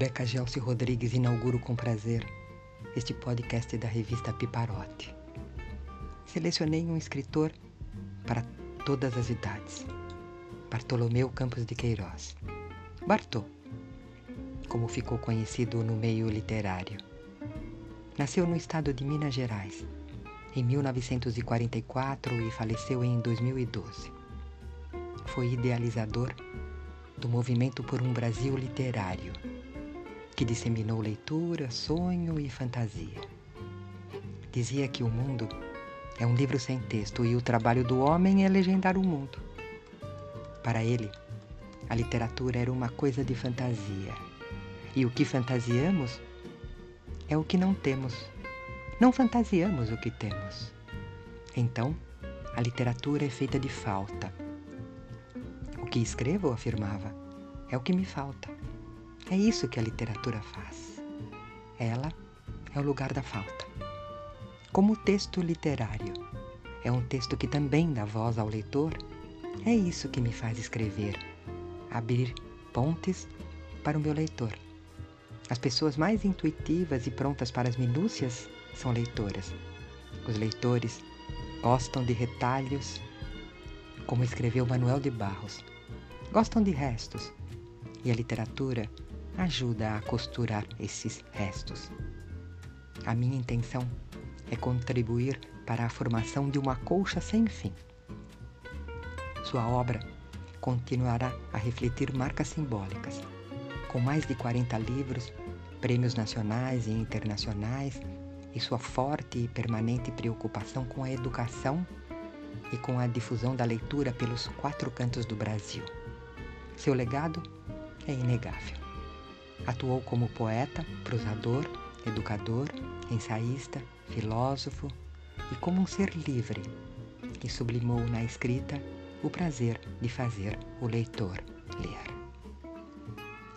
Rebeca Gelsi Rodrigues inauguro com prazer este podcast da revista Piparote. Selecionei um escritor para todas as idades. Bartolomeu Campos de Queiroz. Bartô, como ficou conhecido no meio literário. Nasceu no estado de Minas Gerais em 1944 e faleceu em 2012. Foi idealizador do movimento por um Brasil literário, que disseminou leitura, sonho e fantasia. Dizia que o mundo é um livro sem texto e o trabalho do homem é legendar o mundo. Para ele, a literatura era uma coisa de fantasia. E o que fantasiamos é o que não temos. Não fantasiamos o que temos. Então, a literatura é feita de falta que escrevo, afirmava, é o que me falta. É isso que a literatura faz. Ela é o lugar da falta. Como o texto literário é um texto que também dá voz ao leitor, é isso que me faz escrever, abrir pontes para o meu leitor. As pessoas mais intuitivas e prontas para as minúcias são leitoras. Os leitores gostam de retalhos, como escreveu Manuel de Barros gostam de restos e a literatura ajuda a costurar esses restos. A minha intenção é contribuir para a formação de uma colcha sem fim. Sua obra continuará a refletir marcas simbólicas, com mais de 40 livros, prêmios nacionais e internacionais e sua forte e permanente preocupação com a educação e com a difusão da leitura pelos quatro cantos do Brasil. Seu legado é inegável. Atuou como poeta, prosador, educador, ensaísta, filósofo e como um ser livre que sublimou na escrita o prazer de fazer o leitor ler.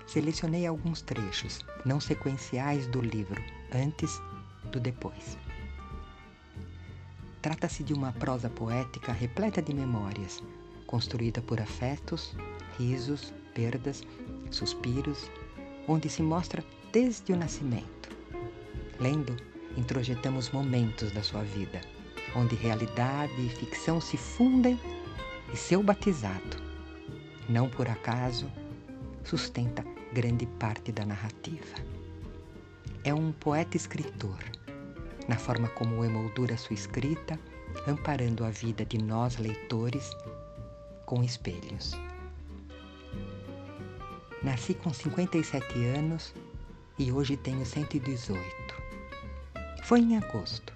Selecionei alguns trechos não sequenciais do livro, antes do depois. Trata-se de uma prosa poética repleta de memórias, construída por afetos, risos, perdas, suspiros, onde se mostra desde o nascimento. Lendo, introjetamos momentos da sua vida, onde realidade e ficção se fundem e seu batizado, não por acaso, sustenta grande parte da narrativa. É um poeta escritor, na forma como emoldura sua escrita, amparando a vida de nós leitores com espelhos. Nasci com 57 anos e hoje tenho 118. Foi em agosto,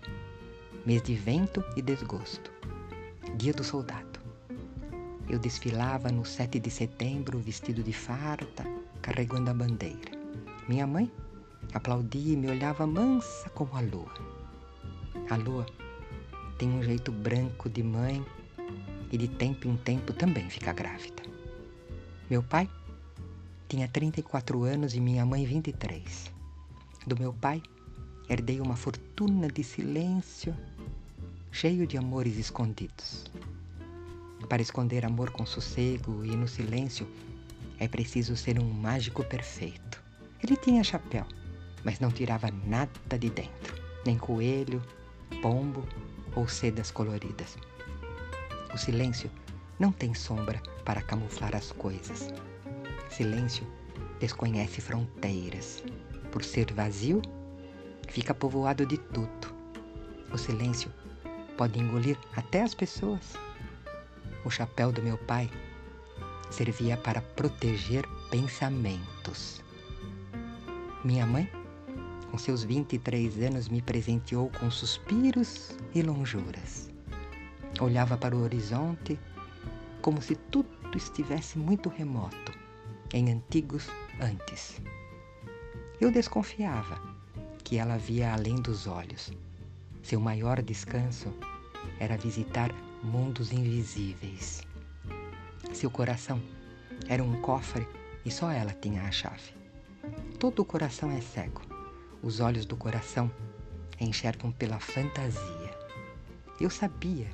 mês de vento e desgosto, dia do soldado. Eu desfilava no 7 de setembro vestido de farta, carregando a bandeira. Minha mãe aplaudia e me olhava mansa como a lua. A lua tem um jeito branco de mãe e de tempo em tempo também fica grávida. Meu pai tinha 34 anos e minha mãe 23. Do meu pai, herdei uma fortuna de silêncio, cheio de amores escondidos. Para esconder amor com sossego e no silêncio, é preciso ser um mágico perfeito. Ele tinha chapéu, mas não tirava nada de dentro, nem coelho, pombo ou sedas coloridas. O silêncio não tem sombra para camuflar as coisas. Silêncio desconhece fronteiras. Por ser vazio, fica povoado de tudo. O silêncio pode engolir até as pessoas. O chapéu do meu pai servia para proteger pensamentos. Minha mãe, com seus 23 anos, me presenteou com suspiros e lonjuras. Olhava para o horizonte como se tudo estivesse muito remoto em antigos antes. Eu desconfiava que ela via além dos olhos. Seu maior descanso era visitar mundos invisíveis. Seu coração era um cofre e só ela tinha a chave. Todo o coração é cego. Os olhos do coração enxergam pela fantasia. Eu sabia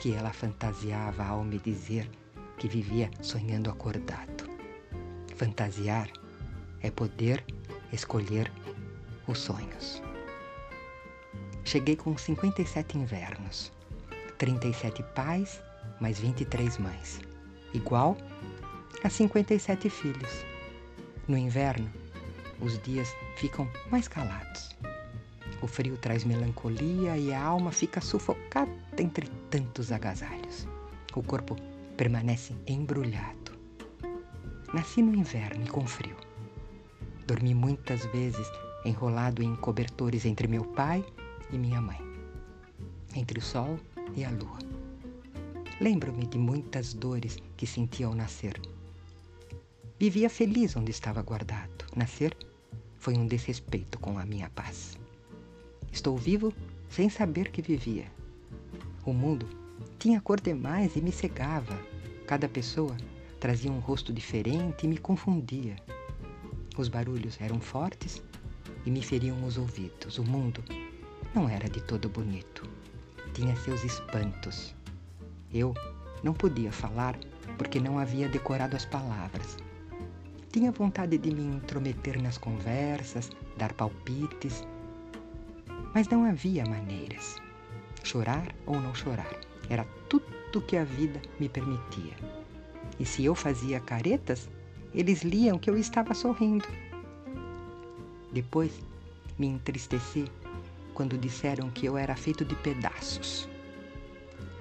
que ela fantasiava ao me dizer que vivia sonhando acordado. Fantasiar é poder escolher os sonhos. Cheguei com 57 invernos, 37 pais, mais 23 mães, igual a 57 filhos. No inverno, os dias ficam mais calados. O frio traz melancolia e a alma fica sufocada entre tantos agasalhos. O corpo permanece embrulhado. Nasci no inverno e com frio. Dormi muitas vezes enrolado em cobertores entre meu pai e minha mãe, entre o sol e a lua. Lembro-me de muitas dores que senti ao nascer. Vivia feliz onde estava guardado. Nascer foi um desrespeito com a minha paz. Estou vivo sem saber que vivia. O mundo tinha cor demais e me cegava. Cada pessoa trazia um rosto diferente e me confundia. Os barulhos eram fortes e me feriam os ouvidos. O mundo não era de todo bonito. Tinha seus espantos. Eu não podia falar porque não havia decorado as palavras. Tinha vontade de me intrometer nas conversas, dar palpites, mas não havia maneiras. Chorar ou não chorar era tudo que a vida me permitia. E se eu fazia caretas, eles liam que eu estava sorrindo. Depois me entristeci quando disseram que eu era feito de pedaços.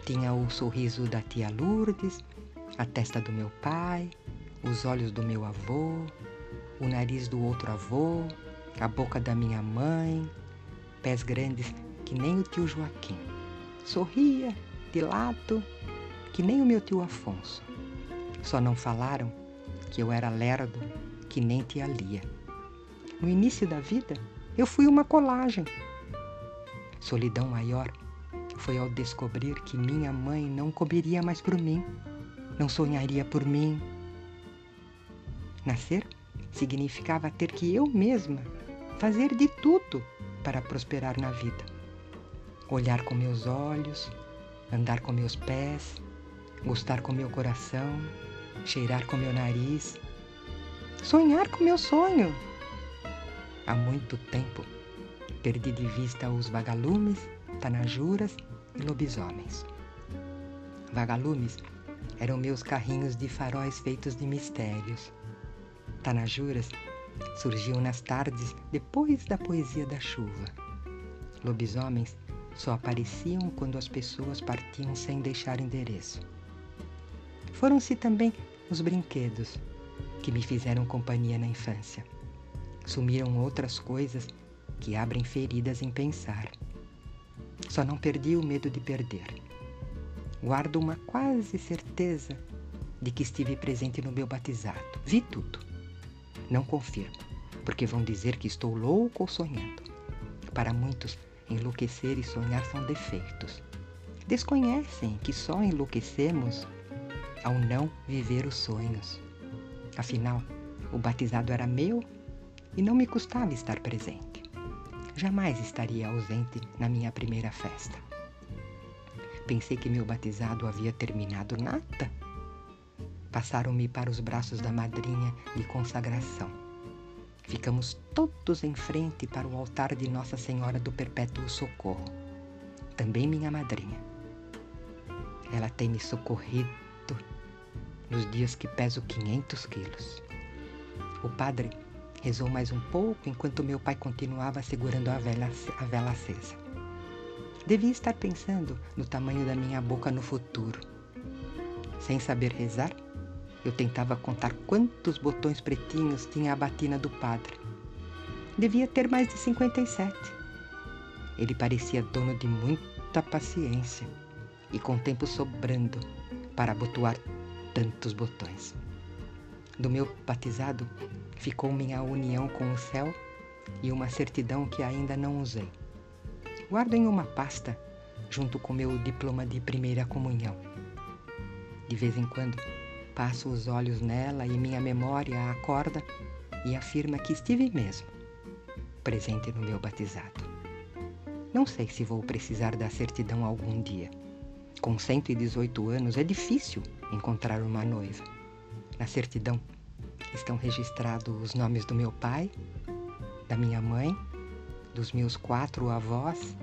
Tinha o sorriso da tia Lourdes, a testa do meu pai, os olhos do meu avô, o nariz do outro avô, a boca da minha mãe, pés grandes que nem o tio Joaquim. Sorria de lado que nem o meu tio Afonso. Só não falaram que eu era lerdo que nem tia Lia. No início da vida, eu fui uma colagem. Solidão maior foi ao descobrir que minha mãe não comeria mais por mim, não sonharia por mim. Nascer significava ter que eu mesma fazer de tudo para prosperar na vida. Olhar com meus olhos, andar com meus pés, gostar com meu coração, cheirar com meu nariz, sonhar com meu sonho. Há muito tempo perdi de vista os vagalumes, tanajuras e lobisomens. Vagalumes eram meus carrinhos de faróis feitos de mistérios. Tanajuras surgiam nas tardes depois da poesia da chuva. Lobisomens só apareciam quando as pessoas partiam sem deixar endereço. Foram-se também os brinquedos que me fizeram companhia na infância. Sumiram outras coisas que abrem feridas em pensar. Só não perdi o medo de perder. Guardo uma quase certeza de que estive presente no meu batizado. Vi tudo. Não confirmo, porque vão dizer que estou louco ou sonhando. Para muitos, enlouquecer e sonhar são defeitos. Desconhecem que só enlouquecemos ao não viver os sonhos. Afinal, o batizado era meu e não me custava estar presente. Jamais estaria ausente na minha primeira festa. Pensei que meu batizado havia terminado nada. Passaram-me para os braços da madrinha de consagração. Ficamos todos em frente para o altar de Nossa Senhora do Perpétuo Socorro. Também minha madrinha. Ela tem me socorrido nos dias que peso 500 quilos. O padre rezou mais um pouco enquanto meu pai continuava segurando a vela, a vela acesa. Devia estar pensando no tamanho da minha boca no futuro. Sem saber rezar, eu tentava contar quantos botões pretinhos tinha a batina do padre. Devia ter mais de 57. Ele parecia dono de muita paciência e com tempo sobrando para abotoar tantos botões. Do meu batizado ficou minha união com o céu e uma certidão que ainda não usei. Guardo em uma pasta junto com meu diploma de primeira comunhão. De vez em quando passo os olhos nela e minha memória acorda e afirma que estive mesmo presente no meu batizado. Não sei se vou precisar da certidão algum dia. Com 118 anos é difícil encontrar uma noiva. Na certidão Estão registrados os nomes do meu pai, da minha mãe, dos meus quatro avós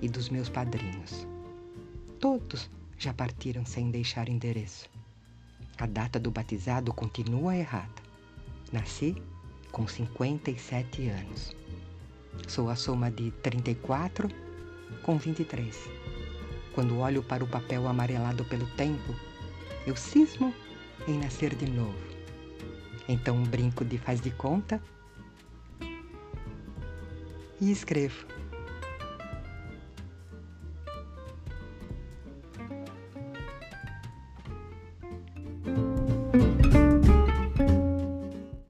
e dos meus padrinhos. Todos já partiram sem deixar endereço. A data do batizado continua errada. Nasci com 57 anos. Sou a soma de 34 com 23. Quando olho para o papel amarelado pelo tempo, eu cismo em nascer de novo. Então brinco de faz de conta e escrevo.